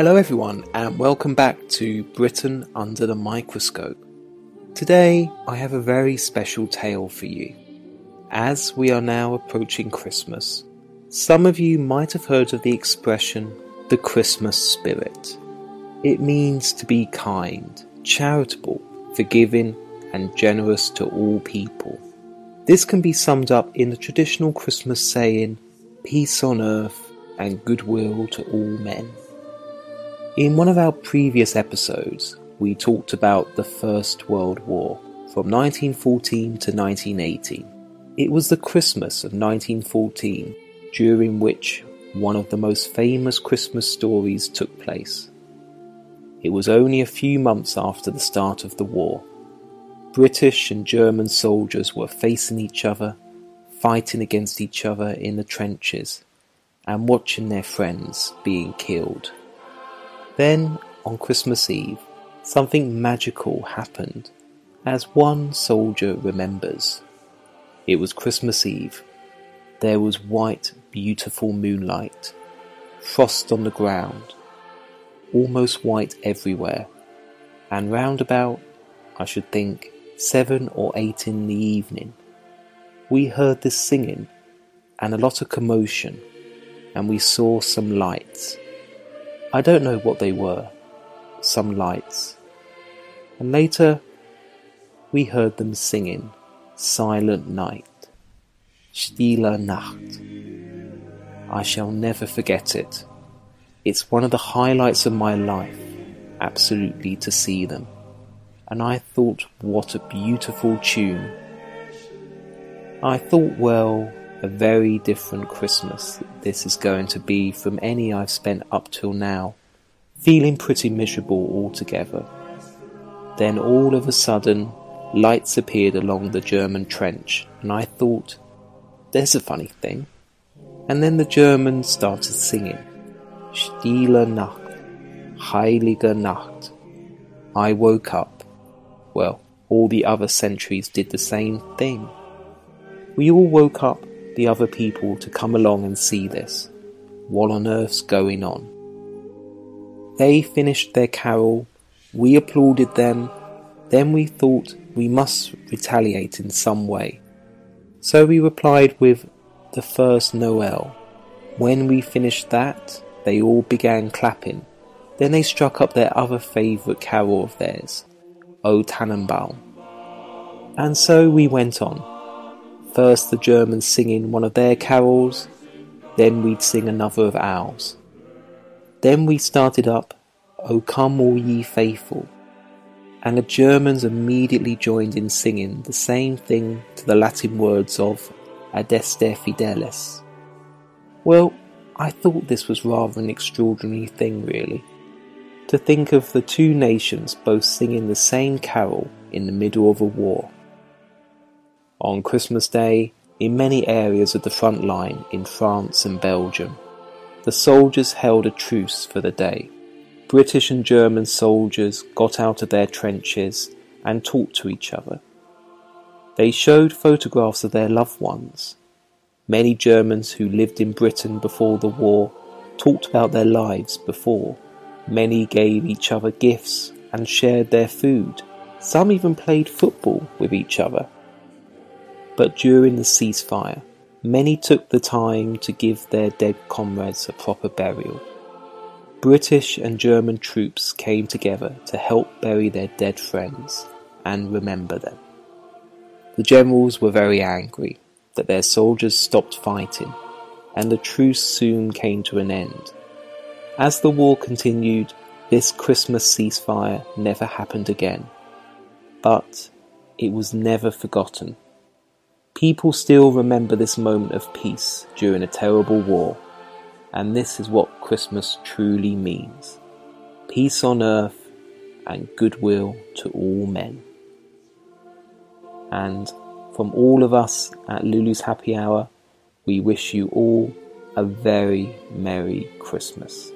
Hello, everyone, and welcome back to Britain Under the Microscope. Today, I have a very special tale for you. As we are now approaching Christmas, some of you might have heard of the expression the Christmas spirit. It means to be kind, charitable, forgiving, and generous to all people. This can be summed up in the traditional Christmas saying, peace on earth and goodwill to all men. In one of our previous episodes, we talked about the First World War from 1914 to 1918. It was the Christmas of 1914 during which one of the most famous Christmas stories took place. It was only a few months after the start of the war. British and German soldiers were facing each other, fighting against each other in the trenches, and watching their friends being killed. Then, on Christmas Eve, something magical happened, as one soldier remembers. It was Christmas Eve. There was white, beautiful moonlight, frost on the ground, almost white everywhere, and round about, I should think, seven or eight in the evening, we heard this singing and a lot of commotion, and we saw some lights. I don't know what they were, some lights. And later we heard them singing Silent Night, Stille Nacht. I shall never forget it. It's one of the highlights of my life, absolutely, to see them. And I thought, what a beautiful tune. I thought, well, a very different Christmas this is going to be from any I've spent up till now, feeling pretty miserable altogether. Then all of a sudden, lights appeared along the German trench, and I thought, there's a funny thing. And then the Germans started singing, Stille Nacht, Heilige Nacht. I woke up. Well, all the other sentries did the same thing. We all woke up the other people to come along and see this. What on earth's going on? They finished their carol, we applauded them, then we thought we must retaliate in some way. So we replied with the first Noel. When we finished that, they all began clapping. Then they struck up their other favourite carol of theirs, O Tannenbaum. And so we went on. First the Germans singing one of their carols, then we'd sing another of ours. Then we started up, O come all ye faithful, and the Germans immediately joined in singing the same thing to the Latin words of Adeste Fideles. Well, I thought this was rather an extraordinary thing, really. To think of the two nations both singing the same carol in the middle of a war. On Christmas Day, in many areas of the front line in France and Belgium, the soldiers held a truce for the day. British and German soldiers got out of their trenches and talked to each other. They showed photographs of their loved ones. Many Germans who lived in Britain before the war talked about their lives before. Many gave each other gifts and shared their food. Some even played football with each other but during the ceasefire, many took the time to give their dead comrades a proper burial. British and German troops came together to help bury their dead friends and remember them. The generals were very angry that their soldiers stopped fighting, and the truce soon came to an end. As the war continued, this Christmas ceasefire never happened again, but it was never forgotten People still remember this moment of peace during a terrible war, and this is what Christmas truly means peace on earth and goodwill to all men. And from all of us at Lulu's Happy Hour, we wish you all a very Merry Christmas.